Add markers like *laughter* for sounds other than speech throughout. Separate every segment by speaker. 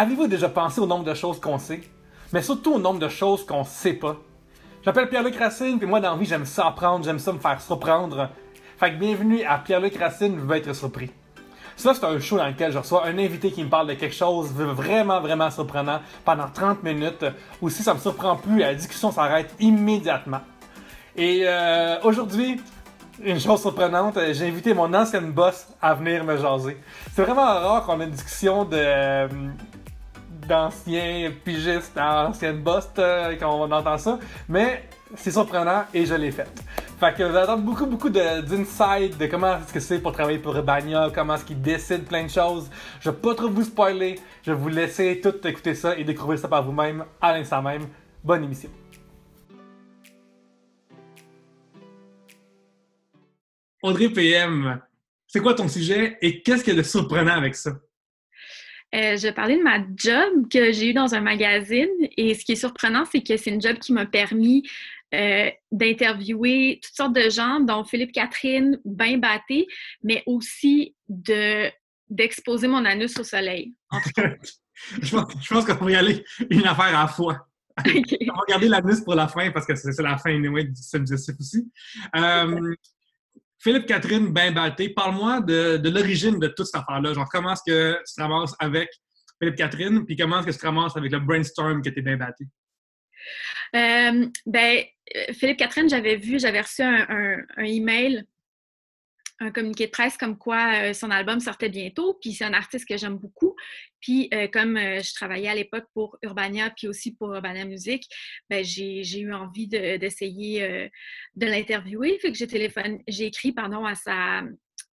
Speaker 1: Avez-vous déjà pensé au nombre de choses qu'on sait, mais surtout au nombre de choses qu'on sait pas? J'appelle Pierre-Luc Racine, puis moi dans la vie j'aime ça apprendre, j'aime ça me faire surprendre. Fait que bienvenue à Pierre-Luc Racine veut être surpris. Ça, c'est un show dans lequel je reçois un invité qui me parle de quelque chose vraiment, vraiment surprenant pendant 30 minutes. Ou si ça me surprend plus, la discussion s'arrête immédiatement. Et euh, aujourd'hui, une chose surprenante, j'ai invité mon ancienne boss à venir me jaser. C'est vraiment rare qu'on ait une discussion de d'anciens pigistes, d'anciennes boss, euh, qu'on entend ça, mais c'est surprenant et je l'ai fait. Fait que entendre beaucoup, beaucoup d'insights de, de, comment est-ce que c'est pour travailler pour Urbania, comment est-ce qu'ils décident plein de choses. Je vais pas trop vous spoiler, je vais vous laisser tout écouter ça et découvrir ça par vous-même à l'instant même. Bonne émission. Audrey PM, c'est quoi ton sujet et qu'est-ce qu'il y a de surprenant avec ça?
Speaker 2: Euh, je parlais de ma job que j'ai eue dans un magazine et ce qui est surprenant, c'est que c'est une job qui m'a permis euh, d'interviewer toutes sortes de gens, dont Philippe Catherine, bien batté, mais aussi de d'exposer mon anus au soleil. *laughs*
Speaker 1: je pense, qu'on va y aller une affaire à la fois. *laughs* On va garder l'anus pour la fin parce que c'est la fin anyway, du subjectif aussi. Euh, Philippe Catherine bien batté, parle-moi de, l'origine de toute cette affaire-là. Genre, comment est-ce que tu te ramasses avec Philippe Catherine, puis comment est-ce que tu te ramasses avec le brainstorm qui était bien batté?
Speaker 2: Euh, ben, euh, Philippe Catherine, j'avais vu, j'avais reçu un, email un communiqué de presse comme quoi euh, son album sortait bientôt. Puis c'est un artiste que j'aime beaucoup. Puis euh, comme euh, je travaillais à l'époque pour Urbania, puis aussi pour Urbania Music, ben, j'ai eu envie d'essayer de, l'interviewer. Fait que j'ai téléphone, j'ai écrit pardon à sa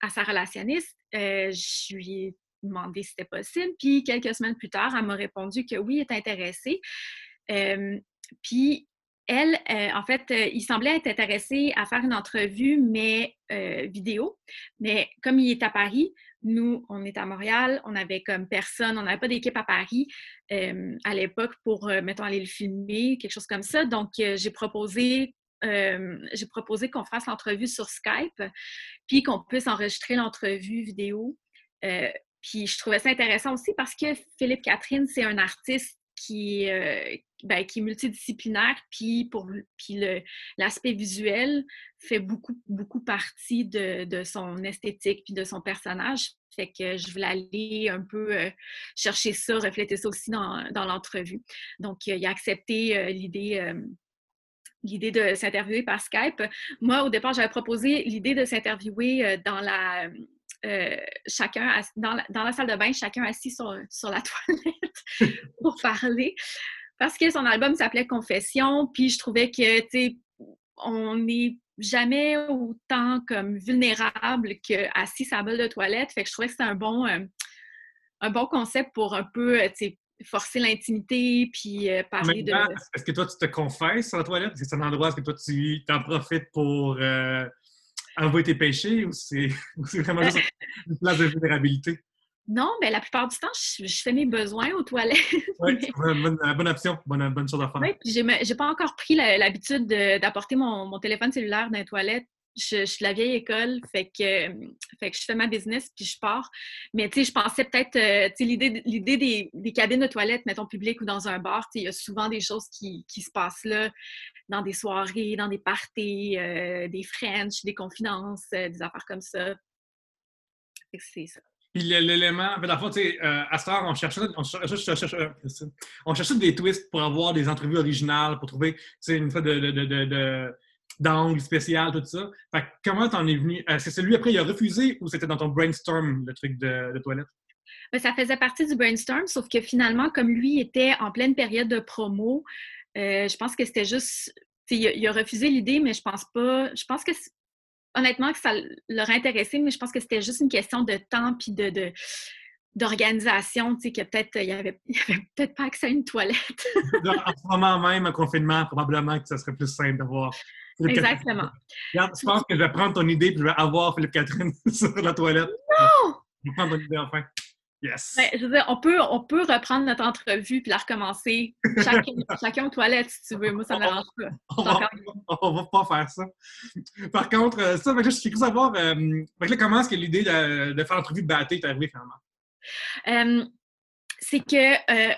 Speaker 2: à sa relationniste. je lui ai demandé si c'était possible. Puis quelques semaines plus tard, elle m'a répondu que oui, elle est intéressée. puis elle, euh, en fait, euh, il semblait être intéressé à faire une entrevue, mais euh, vidéo. Mais comme il est à Paris, nous, on est à Montréal, on avait comme personne, on n'avait pas d'équipe à Paris à l'époque pour, mettons, aller le filmer, quelque chose comme ça. Donc, j'ai proposé j'ai proposé qu'on fasse l'entrevue sur Skype, puis qu'on puisse enregistrer l'entrevue vidéo. puis je trouvais ça intéressant aussi parce que Philippe Catherine, c'est un artiste qui, euh, ben, qui est multidisciplinaire, puis pour puis l'aspect visuel fait beaucoup, beaucoup partie de, de, son esthétique puis de son personnage. Que je voulais aller un peu euh, chercher ça, refléter ça aussi dans, dans l'entrevue. Donc, il a accepté euh, l'idée l'idée de s'interviewer par Skype. Moi, au départ, j'avais proposé l'idée de s'interviewer dans la euh, chacun dans, la, dans, la, salle de bain, chacun assis sur, sur la *laughs* toilette pour parler. Parce que son album s'appelait Confession, puis je trouvais que, tu sais, on n'est jamais autant comme vulnérable qu'assis sur la bolle de toilette. Fait que je trouvais que c'était un bon, euh, un bon concept pour un peu, euh, tu sais, forcer l'intimité, puis parler de...
Speaker 1: Est-ce que toi, tu te confesses sur la toilette? Est-ce que c'est un endroit, est-ce que toi, tu t'en profites pour avouer tes péchés *laughs* ou c'est vraiment juste une place de vulnérabilité?
Speaker 2: Non, mais la plupart du temps, je, fais mes besoins aux toilettes.
Speaker 1: Oui, c'est une bonne, option, bonne, bonne chose à faire.
Speaker 2: Oui, puis j'ai pas encore pris l'habitude d'apporter mon, mon, téléphone cellulaire dans les toilettes. Je, suis de la vieille école, fait que, fait que je fais ma business puis je pars. Mais tu sais, je pensais peut-être, euh, tu sais, l'idée des, des, cabines de toilettes, mettons, publiques ou dans un bar, tu sais, il y a souvent des choses qui, qui se passent là dans des soirées, dans des parties, euh, des French, des confidences, euh, des affaires comme ça. C'est ça.
Speaker 1: Puis l'élément, dans le fond, tu sais, euh, à ce on cherchait, on, on cherchait des twists pour avoir des entrevues originales, pour trouver, tu sais, une fois de, de, de, d'angle spécial, tout ça. Fait comment t'en es venu? Que celui après, il a refusé ou c'était dans ton brainstorm, le truc de, toilette?
Speaker 2: Ben, ça faisait partie du brainstorm, sauf que finalement, comme lui était en pleine période de promo, euh, je pense que c'était juste. Il a, il a, refusé l'idée, mais je pense pas. Je pense que honnêtement que ça l'aurait intéressé, mais je pense que c'était juste une question de temps puis de, de d'organisation, tu sais, que peut-être il n'y avait, *laughs* avait peut-être pas accès à une toilette. *laughs*
Speaker 1: en ce moment même, un confinement, probablement que ça serait plus simple d'avoir.
Speaker 2: Exactement.
Speaker 1: Regarde, je pense que je vais prendre ton idée et je vais avoir Philippe Catherine *laughs* sur la toilette.
Speaker 2: Non!
Speaker 1: Je vais prendre ton idée enfin. Yes.
Speaker 2: Ben, je veux dire, on peut, on peut reprendre notre entrevue puis la recommencer. *laughs* Chacun, chacun aux toilettes, si tu veux. Moi, ça ne m'arrange pas.
Speaker 1: On va, *laughs* on va, pas faire ça. Par contre, euh, ça, je suis curieux de savoir euh, là, comment est-ce que l'idée de, de faire l'entrevue de Batté est arrivée finalement?
Speaker 2: Euh, c'est que euh,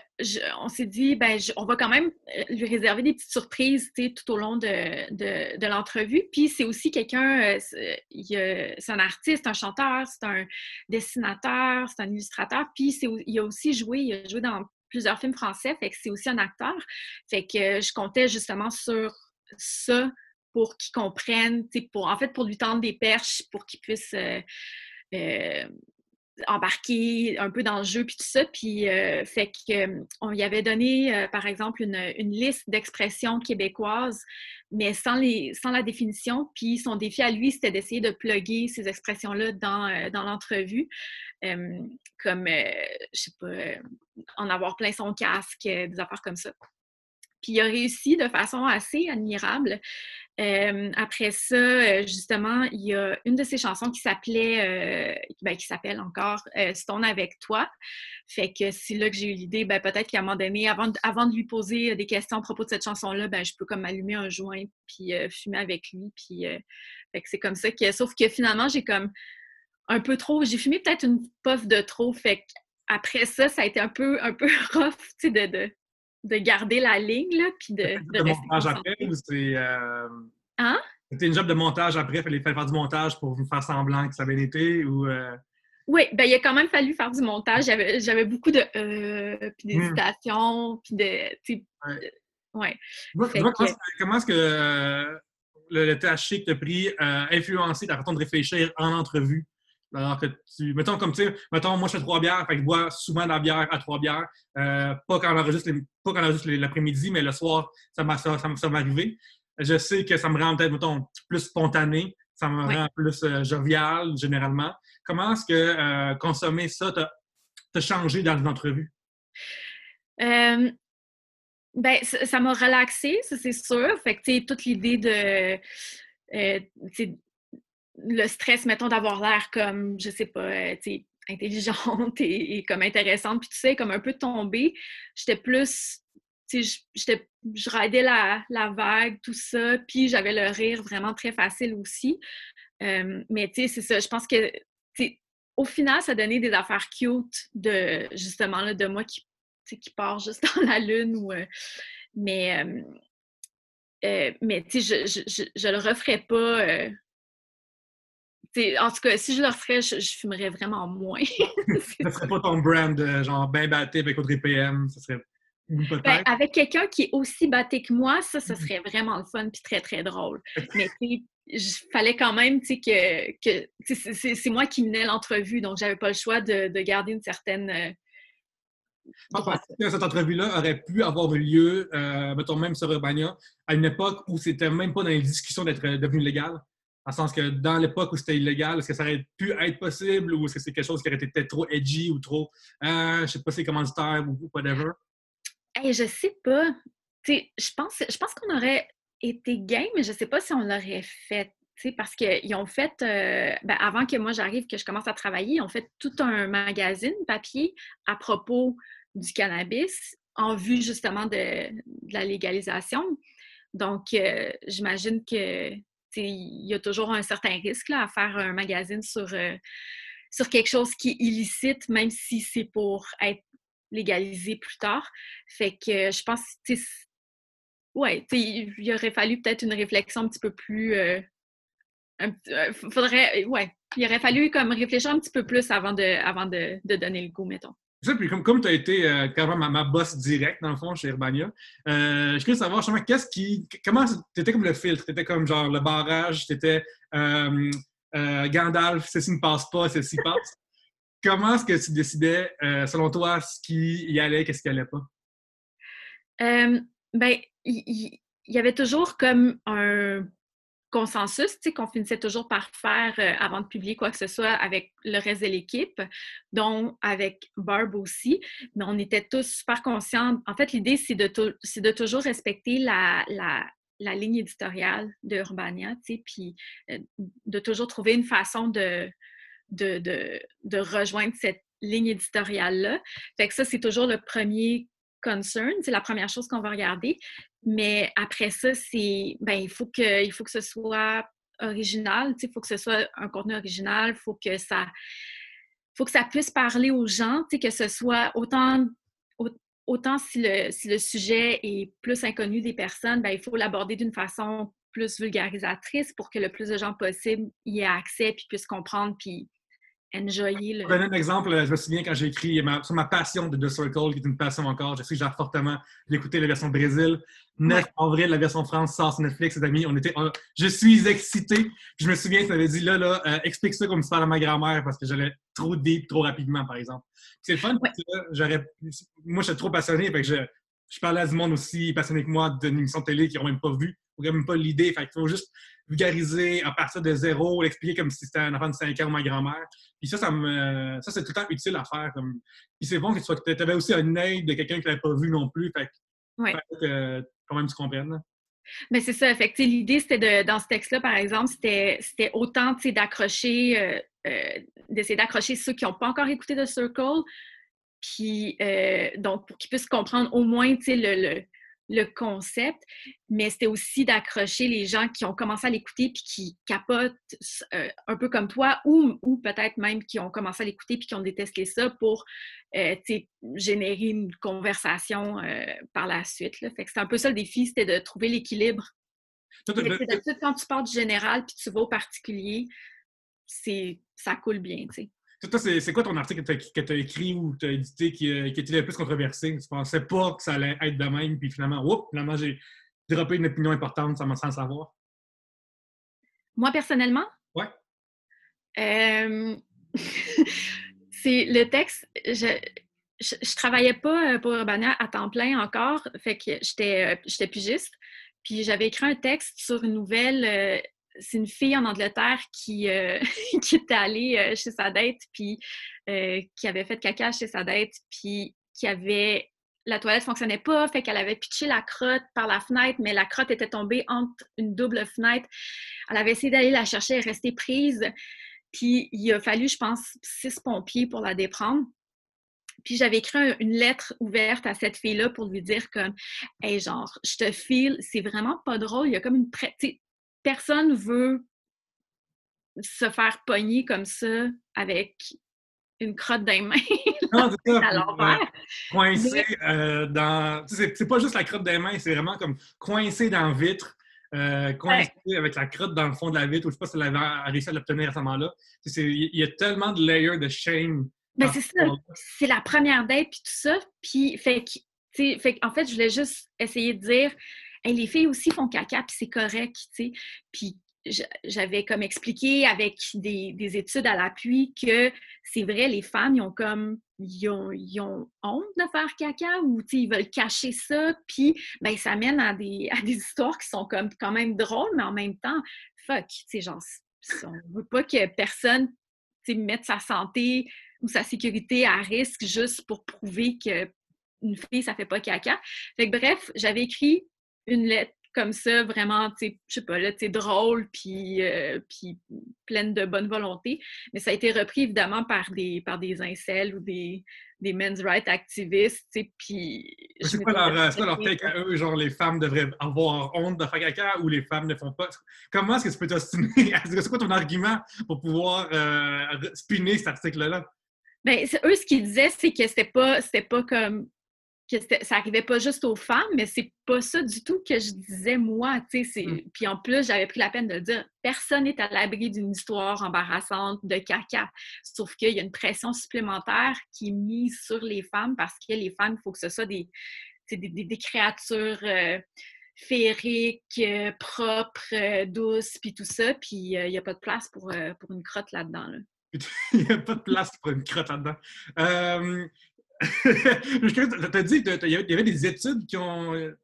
Speaker 2: on s'est dit, ben, on va quand même euh, lui réserver des petites surprises tout au long de, l'entrevue. Puis c'est aussi quelqu'un, euh, c'est un artiste, un chanteur, c'est un dessinateur, c'est un illustrateur. Puis il a aussi joué, il a joué dans plusieurs films français, fait que c'est aussi un acteur. Fait que je comptais justement sur ça pour qu'il comprenne, pour, en fait, pour lui tendre des perches, pour qu'il puisse embarqué un peu dans le jeu puis tout ça. Puis euh, fait qu'on lui avait donné euh, par exemple une, liste d'expressions québécoises mais sans les sans la définition. Puis son défi à lui c'était d'essayer de plugger ces expressions là dans, euh, dans l'entrevue comme je sais pas en avoir plein son casque des affaires comme ça. Puis il a réussi de façon assez admirable après ça, justement, il y a une de ses chansons qui s'appelait, ben, qui s'appelle encore Stone avec toi. Fait que c'est là que j'ai eu l'idée, ben, peut-être qu'à un moment donné, avant de, avant de lui poser des questions à propos de cette chanson-là, ben, je peux comme allumer un joint puis fumer avec lui. Puis, fait que c'est comme ça que, sauf que finalement, j'ai comme un peu trop, j'ai fumé peut-être une puff de trop. Fait après ça, ça a été un peu, un peu *laughs* rough, tu sais, de garder la ligne, là, puis de, de,
Speaker 1: montage après ou c'est... Euh... Hein? C'était une job de montage après, il fallait faire du montage pour vous faire semblant que ça avait été ou... Euh?
Speaker 2: Oui, ben il a quand même fallu faire du montage. J'avais beaucoup de euh, puis hmm. d'hésitation, puis de. Ouais.
Speaker 1: ouais. comment, est-ce que euh, le, le THC que tu as pris a influencé ta façon de réfléchir en entrevue? Alors que tu. Mettons comme tu sais, mettons, moi je fais trois bières, fait que je bois souvent de la bière à trois bières. Euh, pas quand on enregistre l'après-midi, mais le soir, ça m'est ça, ça, arrivé. Je sais que ça me rend peut-être, mettons, plus spontané, ça me rend plus euh, jovial, généralement. Comment est-ce que euh, consommer ça t'a changé dans une entrevue?
Speaker 2: ben, ça m'a relaxé, ça c'est sûr. Fait que, tu sais, toute l'idée de le stress, mettons, d'avoir l'air comme, je sais pas, euh, *laughs* intelligente et, comme intéressante, puis tu sais, comme un peu tombée. J'étais plus, tu sais, je raidais la, vague, tout ça, puis j'avais le rire vraiment très facile aussi. Euh, mais tu sais, c'est ça, je pense que, au final, ça donnait des affaires cute de, justement, là, de moi qui, qui part juste *laughs* dans la lune ou... Euh, mais... mais tu sais, je, je, je, le referais pas en tout cas, si je le referais, je, fumerais vraiment moins. *laughs*
Speaker 1: Ce serait pas ton brand, euh, genre bien batté avec Audrey PM, ce serait
Speaker 2: ben, avec quelqu'un qui est aussi batté que moi, ça, ce mmh serait vraiment le fun puis très, très drôle. *laughs* Mais il fallait quand même que, que c'est moi qui menais l'entrevue, donc j'avais pas le choix de, garder une certaine.
Speaker 1: Euh, cette entrevue-là aurait pu avoir eu lieu, euh, mettons même sur Urbania, à une époque où c'était même pas dans les discussions d'être devenu légal. En sens que dans l'époque où c'était illégal, est-ce que ça aurait pu être possible ou est-ce que c'est quelque chose qui aurait été peut-être trop edgy ou trop, euh, je sais pas, c'est commanditaire ou whatever?
Speaker 2: Hey, je sais pas. je pense, je pense qu'on aurait été game, mais je sais pas si on l'aurait fait. Parce qu'ils ont fait, euh, ben, avant que moi j'arrive, que je commence à travailler, ils ont fait tout un magazine papier à propos du cannabis en vue justement de, la légalisation. Donc, euh, j'imagine que il y a toujours un certain risque à faire un magazine sur, euh, sur quelque chose qui est illicite, même si c'est pour être légalisé plus tard. Fait que je pense, ouais, il aurait fallu peut-être une réflexion un petit peu plus. Euh, euh, faudrait, ouais, il aurait fallu comme réfléchir un petit peu plus avant de, avant de, de donner le goût, mettons.
Speaker 1: Puis comme, comme tu as été euh, même ma, boss directe, dans le fond, chez Urbania, euh, je voulais savoir justement qu'est-ce qui. Comment tu étais comme le filtre? Tu étais comme genre le barrage, tu étais euh, euh, Gandalf, ceci ne passe pas, ceci passe. *laughs* comment est-ce que tu décidais, selon toi, ce qui y allait, qu'est-ce qui allait pas?
Speaker 2: ben, il y, avait toujours comme un consensus qu'on finissait toujours par faire euh, avant de publier quoi que ce soit avec le reste de l'équipe, dont avec Barb aussi. Mais on était tous super conscients. En fait, l'idée, c'est de, toujours respecter la, ligne éditoriale de Urbania, puis euh, de toujours trouver une façon de, de rejoindre cette ligne éditoriale-là. Fait que ça, c'est toujours le premier concern, c'est la première chose qu'on va regarder. Mais après ça, c'est ben il faut que il faut que ce soit original, il faut que ce soit un contenu original, il faut que ça faut que ça puisse parler aux gens, que ce soit autant, autant si le, si le sujet est plus inconnu des personnes, ben, il faut l'aborder d'une façon plus vulgarisatrice pour que le plus de gens possible y aient accès puis puissent comprendre puis enjoyer le...
Speaker 1: Je donner un exemple. Je me souviens quand j'ai écrit sur ma passion de The Circle, qui est une passion encore. Je sais que j'ai fortement d'écouter la version Brésil. 9 avril, la version France sort sur Netflix, les amis. On était, je suis excité. Puis je me souviens, tu m'avais dit, là, là, euh, explique ça comme ça à ma grand-mère parce que j'allais trop deep, trop rapidement, par exemple. C'est le fun. j'aurais, moi, je suis trop passionné. Fait que je, je parlais à du monde aussi passionné que moi d'une émission de télé qui n'ont même pas vu, n'ont même pas l'idée. Fait qu'il faut juste vulgariser à partir de zéro, l'expliquer comme si c'était un enfant de 5 ans ou ma grand-mère. Puis ça, ça, me, ça c'est tout le temps utile à faire. Comme... Puis c'est bon que tu avais aussi un œil de quelqu'un qui l'avait pas vu non plus. Fait, que quand même tu comprennes.
Speaker 2: Mais c'est ça. Fait l'idée, c'était de, dans ce texte-là, par exemple, c'était, c'était autant d'accrocher, euh, euh, d'essayer d'accrocher ceux qui n'ont pas encore écouté The Circle, puis euh, donc pour qu'ils puissent comprendre au moins le, le, le concept, mais c'était aussi d'accrocher les gens qui ont commencé à l'écouter puis qui capotent euh, un peu comme toi ou, ou peut-être même qui ont commencé à l'écouter puis qui ont détesté ça pour euh, générer une conversation euh, par la suite. Là. Fait que c'est un peu ça le défi, c'était de trouver l'équilibre. D'habitude, quand tu pars du général puis tu vas au particulier, ça coule bien, tu sais.
Speaker 1: Toi, c'est quoi ton article que tu as, écrit ou tu as édité qui, euh, qui, était le plus controversé? Tu pensais pas que ça allait être de même, puis finalement, oups, finalement, j'ai droppé une opinion importante sans, sans savoir?
Speaker 2: Moi, personnellement?
Speaker 1: Oui.
Speaker 2: Euh, *laughs* c'est le texte. Je, je, travaillais pas euh, pour Urbania à temps plein encore, fait que j'étais pigiste. Puis j'avais écrit un texte sur une nouvelle c'est une fille en Angleterre qui, euh, *laughs* était allée euh, chez sa date, puis euh, qui avait fait caca chez sa date, puis qui avait. La toilette fonctionnait pas, fait qu'elle avait pitché la crotte par la fenêtre, mais la crotte était tombée entre une double fenêtre. Elle avait essayé d'aller la chercher, elle est restée prise. Puis il a fallu, je pense, six pompiers pour la déprendre. Puis j'avais écrit une lettre ouverte à cette fille-là pour lui dire comme Hey, genre, je te file, c'est vraiment pas drôle. Il y a comme une personne veut se faire pogner comme ça avec une crotte mains. *laughs* Non, c'est
Speaker 1: ça. coincé euh, dans. C'est pas juste la crotte des mains, c'est vraiment comme coincé dans la vitre. Euh, coincé avec la crotte dans le fond de la vitre, ou je sais pas si elle avait réussi à l'obtenir à ce moment-là. Il y a tellement de layers de shame.
Speaker 2: Ben c'est ça. C'est la première date, puis tout ça. Puis, fait fait en fait, je voulais juste essayer de dire les filles aussi font caca, puis c'est correct, tu sais. Puis j'avais comme expliqué avec des, études à l'appui que c'est vrai, les femmes, ils ont comme ils ont, honte de faire caca ou ils veulent cacher ça, puis ben, ça mène à des, à des histoires qui sont comme quand même drôles, mais en même temps, fuck, tu sais, genre, on veut pas que personne mette sa santé ou sa sécurité à risque juste pour prouver que une fille, ça fait pas caca. Fait que bref, j'avais écrit une lettre comme ça, vraiment, tu sais, je sais pas, là, tu drôle, puis, euh, puis pleine de bonne volonté. Mais ça a été repris, évidemment, par des, par des incels ou des, des men's rights activistes, tu sais, puis...
Speaker 1: C'est quoi, leur, leur take à eux? Genre, les femmes devraient avoir honte de faire caca ou les femmes ne font pas? Comment est-ce que tu peux t'ostiner? *laughs* C'est quoi ton argument pour pouvoir euh, spinner cet article-là?
Speaker 2: Bien, eux, ce qu'ils disaient, c'est que c'était pas, pas comme que ça arrivait pas juste aux femmes, mais c'est pas ça du tout que je disais moi. Mm. Puis en plus, j'avais pris la peine de dire personne n'est à l'abri d'une histoire embarrassante de caca. Sauf qu'il y a une pression supplémentaire qui est mise sur les femmes parce que les femmes, il faut que ce soit des, des, créatures euh, féeriques, euh, propres, euh, douces, puis tout ça. Puis il n'y a pas de place pour, pour une crotte là-dedans. *laughs*
Speaker 1: il n'y a pas de place pour une crotte là-dedans. *laughs* tu as dit qu'il y avait des études qui ont euh,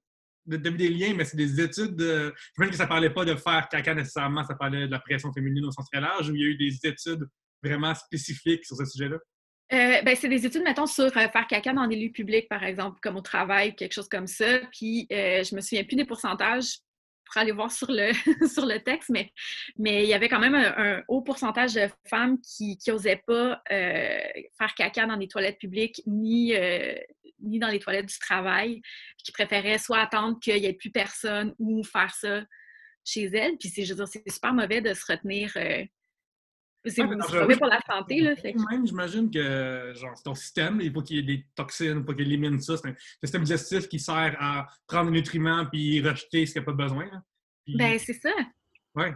Speaker 1: des liens, mais c'est des études. Je pense que ça ne parlait pas de faire caca nécessairement, ça parlait de la pression féminine au sens très large, ou il y a eu des études vraiment spécifiques sur ce sujet-là?
Speaker 2: Euh, ben, c'est des études, mettons, sur euh, faire caca dans des lieux publics, par exemple, comme au travail, quelque chose comme ça. Puis, je me souviens plus des pourcentages pour aller voir sur le, *laughs* sur le texte, mais, mais il y avait quand même un, haut pourcentage de femmes qui n'osaient pas euh, faire caca dans des toilettes publiques ni, euh, ni dans les toilettes du travail, qui préféraient soit attendre qu'il n'y ait plus personne ou faire ça chez elles. Puis c'est, c'est super mauvais de se retenir. Euh, C'est
Speaker 1: Ouais,
Speaker 2: bien pour la santé, là. fait que-
Speaker 1: Même, j'imagine que genre, c'est ton système, il faut qu'il y ait des toxines, pour qu'il élimine ça. C'est un système digestif qui sert à prendre les nutriments puis rejeter ce qu'il n'y a pas besoin. hein. Puis,
Speaker 2: Ben, c'est ça.
Speaker 1: ouais,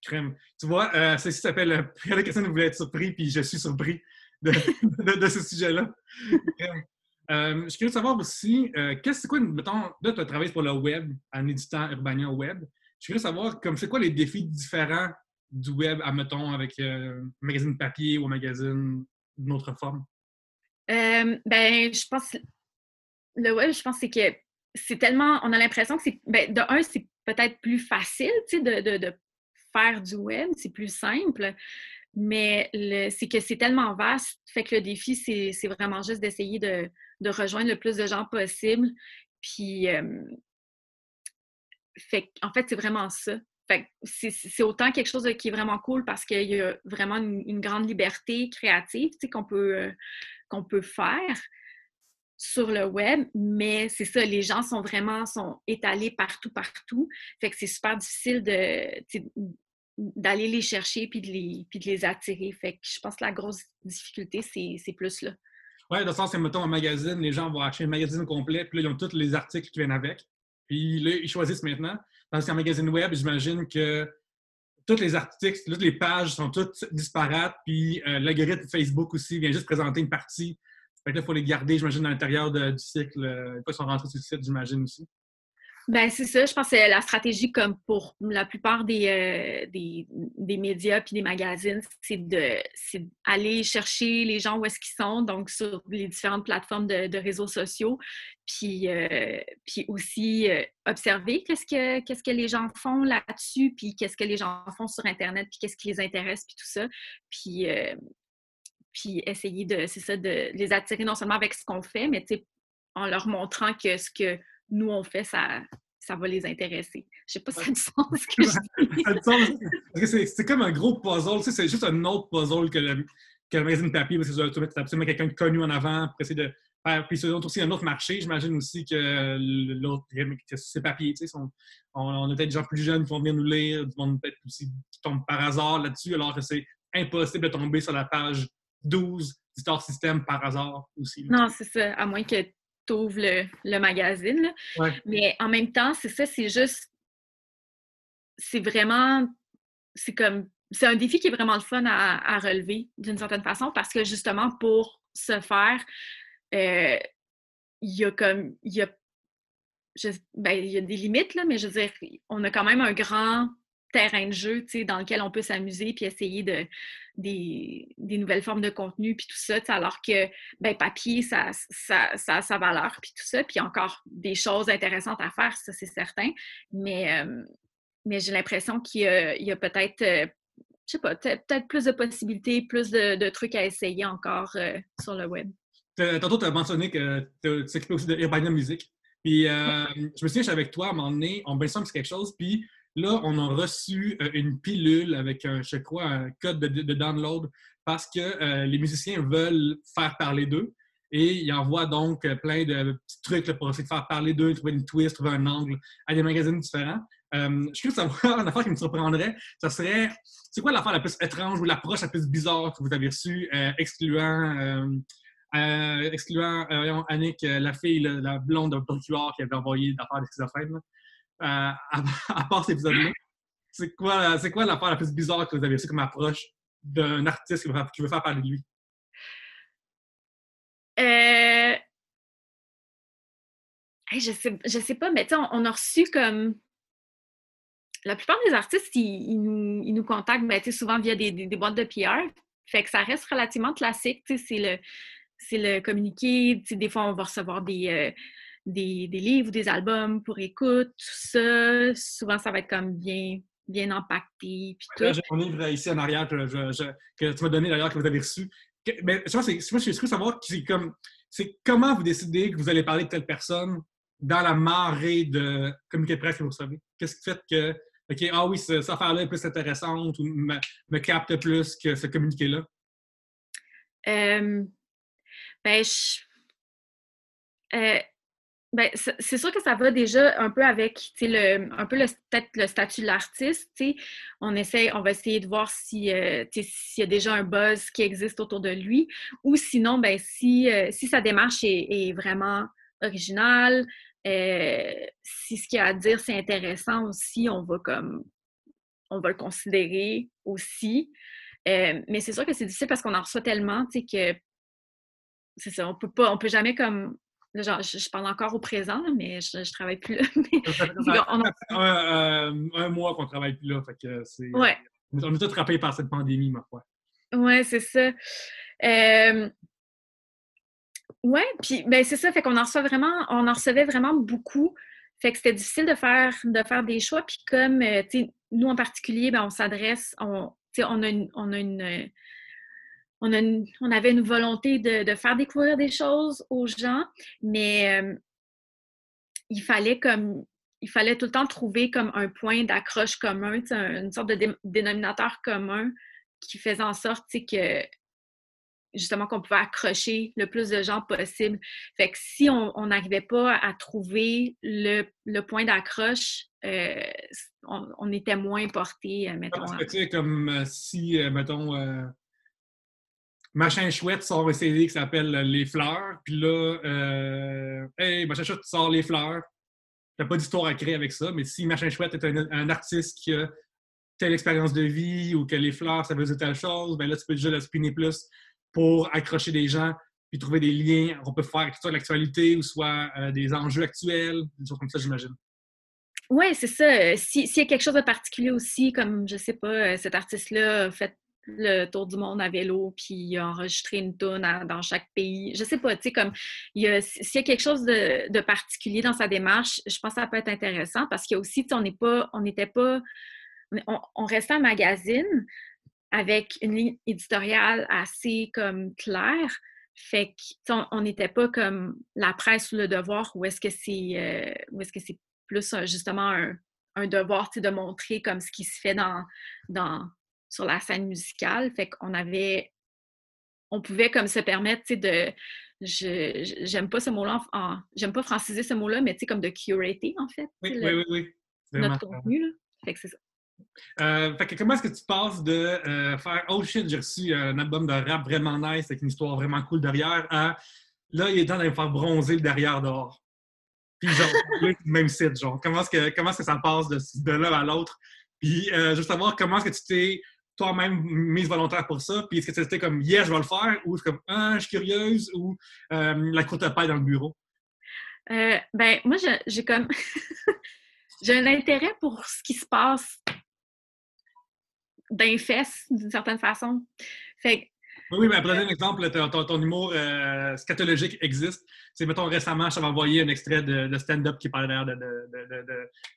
Speaker 1: crème. Tu vois, euh, ceci s'appelle euh, *laughs* Pierre Cassin voulait être surpris, puis je suis surpris de, *laughs* de- de ce sujet-là. Euh, je suis curieux de savoir aussi, euh, qu'est-ce c'est quoi, mettons, là, tu as travaillé pour le web, en éditant Urbania Web. Je suis curieux de savoir, comme c'est quoi les défis différents du web, admettons, avec euh, un magazine papier ou un magazine d'une autre forme?
Speaker 2: Euh, ben, je pense. Le web, je pense c'est que c'est tellement. On a l'impression que c'est. Ben, de un, c'est peut-être plus facile, de, de- faire du web, c'est plus simple. Mais c'est que c'est tellement vaste, fait que le défi, c'est vraiment juste d'essayer de, de rejoindre le plus de gens possible. Puis, euh, fait en fait, c'est vraiment ça. C'est autant quelque chose qui est vraiment cool parce qu'il y a vraiment une, grande liberté créative, qu'on peut, euh, peut faire sur le web, mais c'est ça, les gens sont vraiment sont étalés partout, partout. Fait que c'est super difficile d'aller les chercher puis de les, puis de les attirer. Fait que je pense que la grosse difficulté, c'est c'est plus là.
Speaker 1: Oui, dans le sens, c'est, mettons, un magazine, les gens vont acheter un magazine complet, puis là, ils ont tous les articles qui viennent avec. Puis là, ils choisissent maintenant. Dans un magazine web, j'imagine que tous les articles, toutes les pages sont toutes disparates, puis euh, l'algorithme Facebook aussi vient juste présenter une partie. Fait que là, il faut les garder, j'imagine, à l'intérieur du cycle. euh, Une fois qu'ils sont rentrés sur le site, j'imagine aussi.
Speaker 2: Ben, c'est ça. Je pense que la stratégie, comme pour la plupart des, euh, des, des médias puis des magazines, c'est de c'est aller chercher les gens où est-ce qu'ils sont, donc sur les différentes plateformes de, réseaux sociaux, puis, euh, puis aussi euh, observer qu'est-ce que, qu'est-ce que les gens font là-dessus, puis qu'est-ce que les gens font sur Internet, puis qu'est-ce qui les intéresse, puis tout ça. Puis, puis essayer de, c'est ça, de les attirer non seulement avec ce qu'on fait, mais en leur montrant que ce que nous, on fait, ça, ça va les intéresser. Je sais pas si ça a du sens ce que je *laughs* dis.
Speaker 1: C'est, comme un gros puzzle. Tu sais, c'est juste un autre puzzle que le, que le magazine papier, parce que tu mettre absolument quelqu'un de connu en avant pour essayer de faire. Puis c'est aussi un autre marché. J'imagine aussi que l'autre, c'est papier. Tu sais, on, on a peut-être des gens plus jeunes qui vont venir nous lire, du monde peut-être aussi qui tombent par hasard là-dessus, alors que c'est impossible de tomber sur la page 12 du Star System par hasard aussi. là.
Speaker 2: Non, c'est ça, à moins que tu ouvres le, le magazine. là.
Speaker 1: Ouais.
Speaker 2: Mais en même temps, c'est ça, c'est juste. C'est vraiment. C'est comme. C'est un défi qui est vraiment le fun à, à relever d'une certaine façon parce que justement, pour ce faire, euh, il y a comme. Il y a, je- ben, il y a des limites, là, mais je veux dire, on a quand même un grand terrain de jeu, dans lequel on peut s'amuser puis essayer de, des, des nouvelles formes de contenu puis tout ça, alors que ben, papier, ça, ça, ça a sa valeur, puis tout ça, puis encore des choses intéressantes à faire, ça c'est certain. Mais, euh, mais j'ai l'impression qu'il y a, il y a peut-être, euh, je sais pas, peut-être plus de possibilités, plus de, de trucs à essayer encore euh, sur le web.
Speaker 1: Tantôt, tu as mentionné que tu t'occupais aussi de Urbania Music. Puis, je me souviens, j'étais avec toi à un moment donné, on brainstorm sur quelque chose, puis là, on a reçu euh, une pilule avec, un, je crois, un code de, download parce que euh, les musiciens veulent faire parler d'eux et ils envoient donc euh, plein de petits trucs pour essayer de faire parler d'eux, trouver une twist, trouver un angle à des magazines différents. Je suis curieux de savoir, une affaire qui me surprendrait, ça serait, c'est quoi l'affaire la plus étrange ou l'approche la plus bizarre que vous avez reçue, excluant... excluant Annick, la fille, là, la blonde de qui avait envoyé d'affaires de schizophrène, à, *laughs* à part cet épisode-là, c'est quoi, c'est quoi l'affaire la plus bizarre que vous avez? Reçue comme approche d'un artiste qui veut, faire, parler de lui?
Speaker 2: Euh... je, sais, je sais pas, mais on, on a reçu comme. La plupart des artistes, ils, nous, contactent ben, tu sais, souvent via des, boîtes de PR. Fait que ça reste relativement classique. C'est le, le communiqué. Des fois, on va recevoir des, euh, des, des livres ou des albums pour écoute, tout ça. Souvent, ça va être comme bien, bien. Puis tout.
Speaker 1: Là, j'ai mon livre ici en arrière que, je- je- que tu m'as donné d'ailleurs, que vous avez reçu. Que- mais je pense que c'est- moi, je suis curieux de savoir c'est comme, c'est comment vous décidez que vous allez parler de telle personne dans la marée de communiqué de presse que vous recevez. Qu'est-ce qui fait que, OK, ah oui, ce- cette affaire-là est plus intéressante ou me, me capte plus que ce communiqué-là?
Speaker 2: Euh, ben, je- euh, Ben, c'est sûr que ça va déjà un peu avec le, un peu le, peut-être le statut de l'artiste. On essaie, on va essayer de voir si, euh, s'il y a déjà un buzz qui existe autour de lui. Ou sinon, ben, si, euh, si sa démarche est, vraiment originale, euh, si ce qu'il a à dire c'est intéressant aussi, on va comme on va le considérer aussi. mais c'est sûr que c'est difficile parce qu'on en reçoit tellement, que c'est ça, on peut pas, on peut jamais comme Genre, je, parle encore au présent, mais je, ne travaille plus là.
Speaker 1: Euh, un, mois qu'on travaille plus là. Fait que c'est,
Speaker 2: ouais.
Speaker 1: On est tous frappés par cette pandémie, ma foi.
Speaker 2: Oui, c'est ça. Euh... Oui, puis ben, c'est ça. Fait qu'on en reçoit vraiment, on en recevait vraiment beaucoup. Fait que c'était difficile de faire, de faire des choix. Puis comme, euh, nous en particulier, ben, on s'adresse, on, on a une, on a une on, avait une volonté de, faire découvrir des choses aux gens, mais euh, il fallait comme il fallait tout le temps trouver comme un point d'accroche commun, une sorte de dénominateur commun qui faisait en sorte que justement qu'on pouvait accrocher le plus de gens possible. Fait que si on n'arrivait pas à trouver le, point d'accroche, euh, on, était moins porté, euh, mettons.
Speaker 1: Parce que tu sais, comme si, mettons, Machin Chouette sort un CD qui s'appelle Les Fleurs. Puis là, euh, hey, Machin Chouette sort Les Fleurs. T'as pas d'histoire à créer avec ça, mais si Machin Chouette est un, artiste qui a telle expérience de vie ou que Les Fleurs, ça veut dire telle chose, ben là, tu peux déjà le spinner plus pour accrocher des gens puis trouver des liens qu'on peut faire, soit l'actualité ou soit euh, des enjeux actuels, des choses comme ça, j'imagine.
Speaker 2: Oui, c'est ça. S'il y a quelque chose de particulier aussi, comme, je sais pas, euh, cet artiste-là a fait le tour du monde à vélo, puis il a enregistré une tonne dans chaque pays. Je sais pas, tu sais, comme s'il y a quelque chose de, particulier dans sa démarche, je pense que ça peut être intéressant parce qu'il y a aussi, on n'est pas, on n'était pas, on, restait un magazine avec une ligne éditoriale assez comme claire. Fait qu'on n'était pas comme la presse ou le devoir où est-ce que c'est euh, est-ce que c'est plus justement un, un devoir de montrer comme ce qui se fait dans, dans, sur la scène musicale. Fait qu'on avait. On pouvait comme se permettre, tu sais, de. J'aime pas ce mot-là, j'aime pas franciser ce mot-là, mais tu sais, comme de curater, en fait.
Speaker 1: Oui, oui, oui,
Speaker 2: Notre contenu, là. Fait que c'est ça.
Speaker 1: Euh, fait que comment est-ce que tu passes de euh, faire Oh shit, j'ai reçu un album de rap vraiment nice avec une histoire vraiment cool derrière à là, il est temps de me faire bronzer le derrière dehors. Puis genre, *laughs* même site, genre. Comment est-ce que, comment est-ce que ça passe de, de l'un à l'autre? Puis euh, juste savoir comment est-ce que tu t'es toi-même mise volontaire pour ça? Puis est-ce que c'était comme yes, je vais le faire ou c'est comme ah, je suis curieuse ou euh, la courte paille dans le bureau?
Speaker 2: Euh, ben, moi, j'ai comme. *laughs* j'ai un intérêt pour ce qui se passe d'un fesse, d'une certaine façon. Fait
Speaker 1: oui, mais après, un exemple, ton, humour euh, scatologique existe. C'est, mettons, récemment, je t'avais envoyé un extrait de, stand-up qui parlait d'ailleurs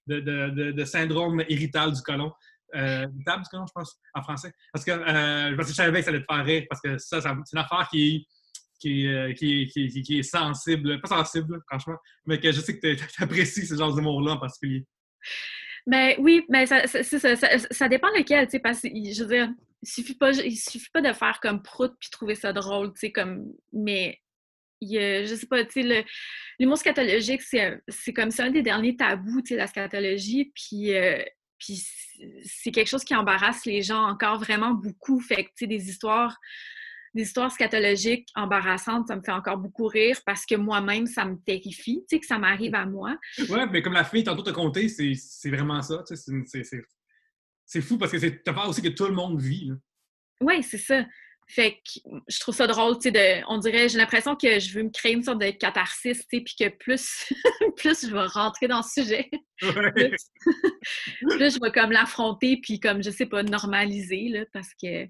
Speaker 1: de, de, syndrome irritable du colon. Euh, je pense, en français? Parce que, euh, parce que je savais que ça allait te faire rire, parce que ça, c'est une affaire euh, qui, qui, qui, est sensible, pas sensible, franchement, mais que je sais que tu apprécies ce genre d'humour-là en particulier.
Speaker 2: Ben oui, mais ça, ça, ça, ça, dépend lequel, tu sais, parce que, je veux dire, il suffit pas, il suffit pas de faire comme prout puis trouver ça drôle, tu sais, comme, mais il, je sais pas, tu sais, l'humour scatologique, c'est comme ça un des derniers tabous, tu sais, la scatologie, puis puis c'est quelque chose qui embarrasse les gens encore vraiment beaucoup. Fait que, tu sais, des histoires, des histoires scatologiques embarrassantes, ça me fait encore beaucoup rire parce que moi-même, ça me terrifie, tu sais, que ça m'arrive à moi.
Speaker 1: Ouais, mais comme la fille tantôt te compté, c'est vraiment ça, tu sais, c'est fou parce que c'est peur aussi que tout le monde vit.
Speaker 2: Oui, c'est ça. Fait que je trouve ça drôle, tu sais, de, on dirait, j'ai l'impression que je veux me créer une sorte de catharsis, tu sais, puis que plus, *laughs* plus je vais rentrer dans ce sujet, *laughs* plus, je vais comme l'affronter, puis comme, je sais pas, normaliser, là, parce que...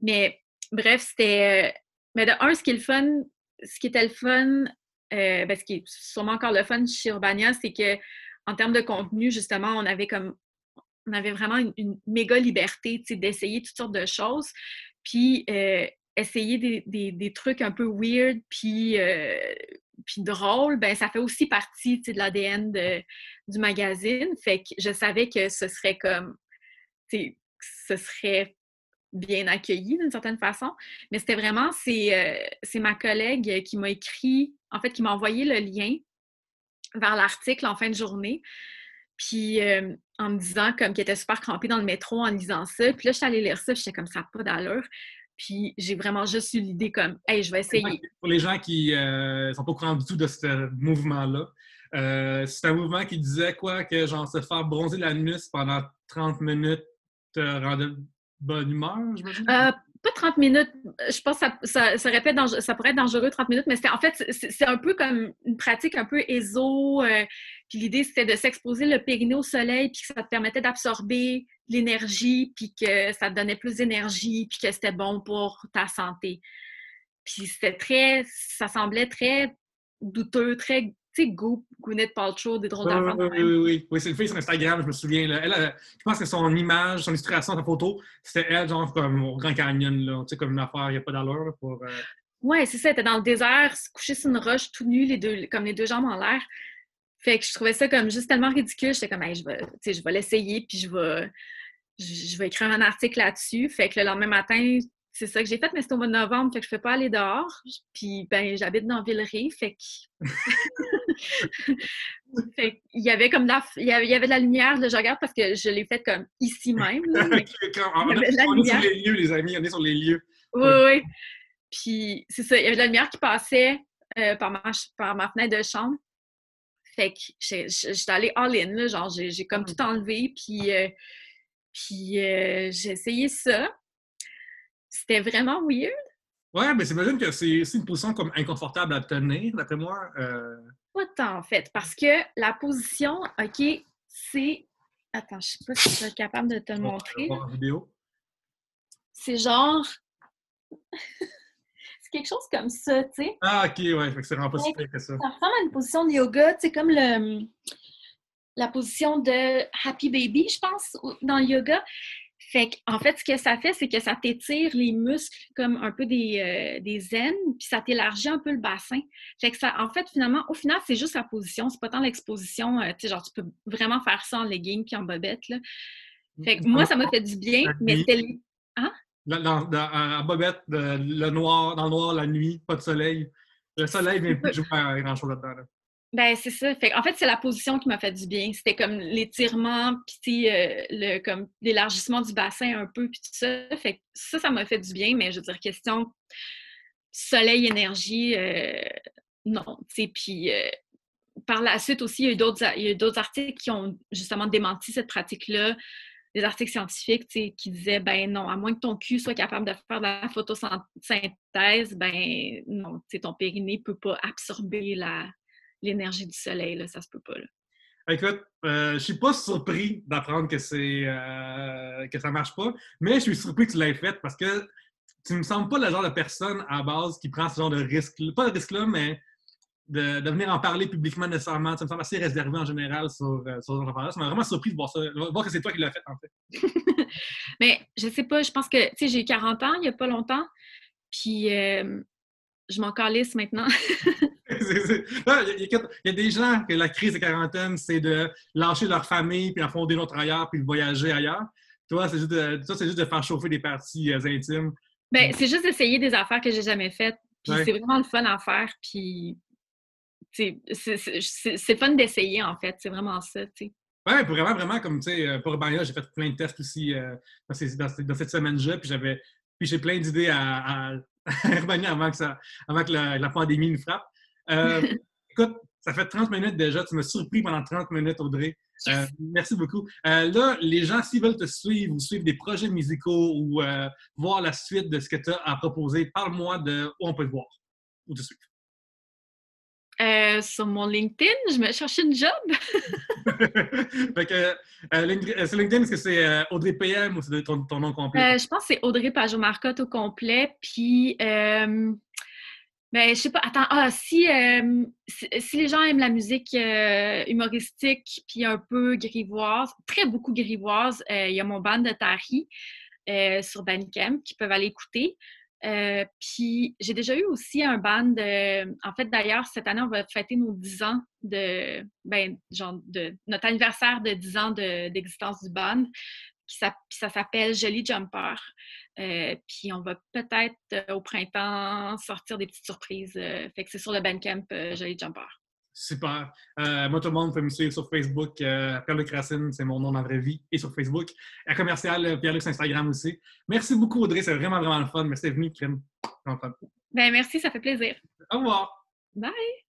Speaker 2: Mais bref, c'était... Euh, mais de un, ce qui est le fun, ce qui était le fun, euh, ben, ce qui est sûrement encore le fun chez Urbania, c'est que en termes de contenu, justement, on avait comme on avait vraiment une, une méga liberté d'essayer toutes sortes de choses puis euh, essayer des, trucs un peu weird, puis, euh, drôles, ben ça fait aussi partie de l'ADN du magazine. Fait que je savais que ce serait comme, ce serait bien accueilli d'une certaine façon. Mais c'était vraiment, c'est euh, ma collègue qui m'a écrit, en fait, qui m'a envoyé le lien vers l'article en fin de journée. Puis euh, en me disant comme qu'il était super crampé dans le métro en lisant ça. Puis là, je suis allée lire ça, j'étais comme ça, pas d'allure. Puis j'ai vraiment juste eu l'idée comme, hey, je vais essayer.
Speaker 1: Pour les gens qui ne sont pas au courant du tout de ce mouvement-là, c'est un mouvement qui disait quoi? Que genre se faire bronzer la nuit pendant 30 minutes te rendait bonne humeur, j'imagine?
Speaker 2: Pas 30 minutes. Je pense que ça, ça, ça pourrait être dangereux 30 minutes, mais en fait, c'est un peu comme une pratique un peu éso. Euh, puis l'idée, c'était de s'exposer le périnée au soleil, puis que ça te permettait d'absorber l'énergie, puis que ça te donnait plus d'énergie, puis que c'était bon pour ta santé. Puis c'était très, ça semblait très douteux, très sais, Goop, Gwyneth Paltrow, des drôles d'enfants.
Speaker 1: Oui, oui, oui, oui. c'est une fille sur Instagram, je me souviens. Là. Elle, je pense que son image, son illustration, sa photo, c'était elle, genre, comme au Grand Canyon, là. Tu sais, comme une affaire, il n'y a pas d'allure pour. Euh...
Speaker 2: Ouais, c'est ça. Elle était dans le désert, couchée sur une roche, tout nu, les deux, comme les deux jambes en l'air. Fait que je trouvais ça comme juste tellement ridicule. J'étais comme, hey, je vais, je vais l'essayer, puis je vais, je, vais écrire un article là-dessus. Fait que le lendemain matin, c'est ça que j'ai fait, mais c'était au mois de novembre, fait que je ne fais pas aller dehors. Puis, ben, j'habite dans Villeray, fait que. *laughs* fait il y avait comme la, il y avait, de la lumière, je regarde parce que je l'ai fait comme ici *laughs* même.
Speaker 1: on, est sur les lieux, les amis, on est sur les lieux.
Speaker 2: Oui, oui. Puis, c'est ça, il y avait de la lumière qui passait euh, par, ma, par ma fenêtre de chambre. Fait que j'étais allée all-in, genre, j'ai comme tout enlevé, puis, euh, puis euh, j'ai essayé ça. C'était vraiment weird.
Speaker 1: Ouais, mais j'imagine que c'est une position comme inconfortable à tenir, d'après moi. Euh...
Speaker 2: Pas tant, en fait, parce que la position, OK, c'est. Attends, je sais pas si je suis capable de te le montrer.
Speaker 1: vidéo.
Speaker 2: C'est genre. *laughs* c'est quelque chose comme ça, tu sais.
Speaker 1: Ah, OK, ouais, c'est vraiment pas si que ça.
Speaker 2: Ça ressemble à une position de yoga, tu sais, comme le, la position de Happy Baby, je pense, dans le yoga. Fait en fait, ce que ça fait, c'est que ça t'étire les muscles comme un peu des, euh, des aines, puis ça t'élargit un peu le bassin. Fait que ça, en fait, finalement, au final, c'est juste la position, c'est pas tant l'exposition. Euh, tu sais, genre, tu peux vraiment faire ça en legging puis en bobette, là. Fait que moi, ça m'a fait du bien, mais c'était... Hein?
Speaker 1: Dans, en bobette, le noir, dans le noir, la nuit, pas de soleil. Le soleil vient *laughs* plus jouer grand-chose là-dedans. Là.
Speaker 2: Ben, c'est ça. Fait, en fait, c'est la position qui m'a fait du bien. C'était comme l'étirement, puis euh, le, comme l'élargissement du bassin un peu, puis tout ça. Fait ça, ça m'a fait du bien, mais je veux dire, question soleil, énergie, euh, non. Puis euh, par la suite aussi, il y a eu d'autres articles qui ont justement démenti cette pratique-là. Des articles scientifiques qui disaient, ben non, à moins que ton cul soit capable de faire de la photosynthèse, ben non, ton périnée ne peut pas absorber la, l'énergie du soleil, là, ça se peut pas. Là.
Speaker 1: Écoute, euh, je suis pas surpris d'apprendre que c'est euh, que ça marche pas, mais je suis surpris que tu l'aies fait parce que tu me sembles pas le genre de personne à base qui prend ce genre de risque, pas de risque-là, mais de, venir en parler publiquement nécessairement. Tu me semble assez réservé en général sur, euh, sur ce genre Ça m'a vraiment surpris de voir ça, voir que c'est toi qui l'as fait en fait. *laughs*
Speaker 2: mais je sais pas, je pense que, tu sais, j'ai 40 ans il y a pas longtemps, puis euh, je m'en calisse maintenant. *laughs*
Speaker 1: Il y, a des gens que la crise de quarantaine, c'est de lâcher leur famille, puis en fonder une autre ailleurs, puis de voyager ailleurs. Toi, c'est juste, juste, de faire chauffer des parties euh, intimes.
Speaker 2: Ben, c'est juste d'essayer des affaires que j'ai jamais faites. Puis c'est vraiment le fun à faire. Puis c'est fun d'essayer, en fait. C'est vraiment ça, tu
Speaker 1: Ouais, vraiment, vraiment, comme, tu sais, euh, pour Urbania, j'ai fait plein de tests aussi euh, dans, cette semaine-là, puis j'avais, puis j'ai plein d'idées à, à, *laughs* Urbania avant que, ça, avant que la, la pandémie nous frappe. Euh, écoute, ça fait 30 minutes déjà. Tu m'as surpris pendant 30 minutes, Audrey. Euh, merci beaucoup. Euh, là, les gens, s'ils veulent te suivre ou suivre des projets musicaux ou voir la suite de ce que tu as à proposer, parle-moi de où on peut te voir ou te suivre.
Speaker 2: sur mon LinkedIn, je me cherchais une job. *laughs*
Speaker 1: fait que, sur LinkedIn, est-ce que c'est Audrey PM ou c'est ton, ton, nom complet?
Speaker 2: je pense que c'est Audrey Pajot-Marcotte au complet. Puis, ben, je sais pas. Attends, ah, si, si, les gens aiment la musique humoristique puis un peu grivoise, très beaucoup grivoise, il y a mon band de Tari sur Bandcamp qui peuvent aller écouter. puis j'ai déjà eu aussi un band. en fait, d'ailleurs, cette année, on va fêter nos 10 ans de, ben, genre de notre anniversaire de 10 ans d'existence du band. Puis ça, s'appelle Jolly Jumper. Euh, puis on va peut-être euh, au printemps sortir des petites surprises. Euh, fait que c'est sur le Bandcamp Jolly Jumper.
Speaker 1: Super. Moi, tout le monde peut me suivre sur Facebook. Pierre-Luc Racine, c'est mon nom dans la vraie vie. Et sur Facebook. À commercial, Pierre-Luc sur Instagram aussi. Merci beaucoup, Audrey. C'est vraiment, vraiment le fun. Merci d'être venu, Kim.
Speaker 2: Ben, merci, ça fait plaisir.
Speaker 1: Au revoir.
Speaker 2: Bye.